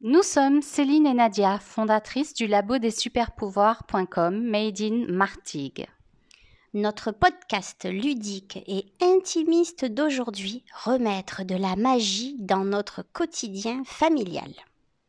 Nous sommes Céline et Nadia, fondatrices du labo des superpouvoirs.com Made in Martigues. Notre podcast ludique et intimiste d'aujourd'hui remettre de la magie dans notre quotidien familial.